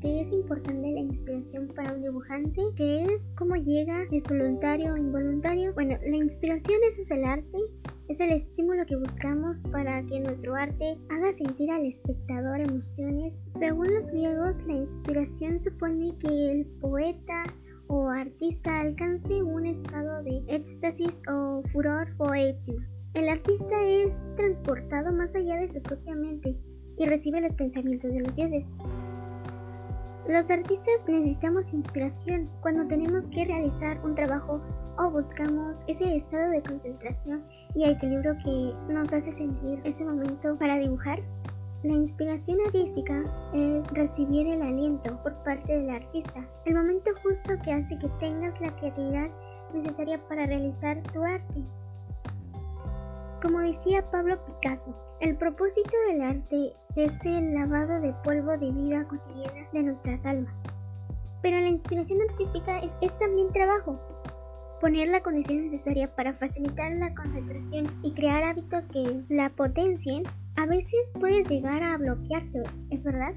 qué es importante la inspiración para un dibujante, qué es, cómo llega, es voluntario o involuntario. Bueno, la inspiración es el arte, es el estímulo que buscamos para que nuestro arte haga sentir al espectador emociones. Según los griegos, la inspiración supone que el poeta o artista alcance un estado de éxtasis o furor poeticus. El artista es transportado más allá de su propia mente y recibe los pensamientos de los dioses. Los artistas necesitamos inspiración cuando tenemos que realizar un trabajo o buscamos ese estado de concentración y equilibrio que nos hace sentir ese momento para dibujar. La inspiración artística es recibir el aliento por parte del artista, el momento justo que hace que tengas la creatividad necesaria para realizar tu arte. Como decía Pablo Picasso, el propósito del arte es el lavado de polvo de vida cotidiana de nuestras almas. Pero la inspiración artística es, también trabajo. Poner la condición necesaria para facilitar la concentración y crear hábitos que la potencien, a veces puedes llegar a bloquearte, ¿es verdad?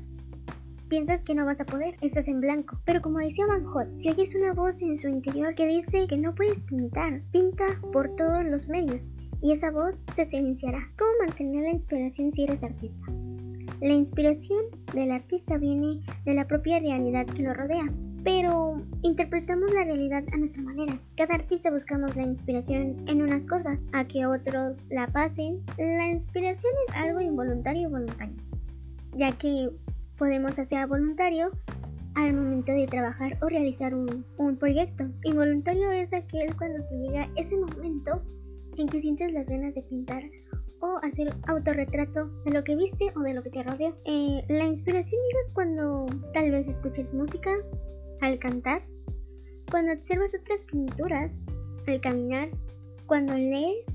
Piensas que no vas a poder, estás en blanco. Pero como decía Van Gogh, si oyes una voz en su interior que dice que no puedes pintar, pinta por todos los medios y esa voz se silenciará. ¿Cómo mantener la inspiración si eres artista? La inspiración del artista viene de la propia realidad que lo rodea, pero interpretamos la realidad a nuestra manera. Cada artista buscamos la inspiración en unas cosas, a que otros la pasen. La inspiración es algo involuntario y voluntario, ya que podemos hacer voluntario al momento de trabajar o realizar un, un proyecto. Involuntario es aquel cuando te llega ese momento en que sientes las ganas de pintar o hacer autorretrato de lo que viste o de lo que te rodea. Eh, la inspiración llega cuando tal vez escuches música, al cantar, cuando observas otras pinturas, al caminar, cuando lees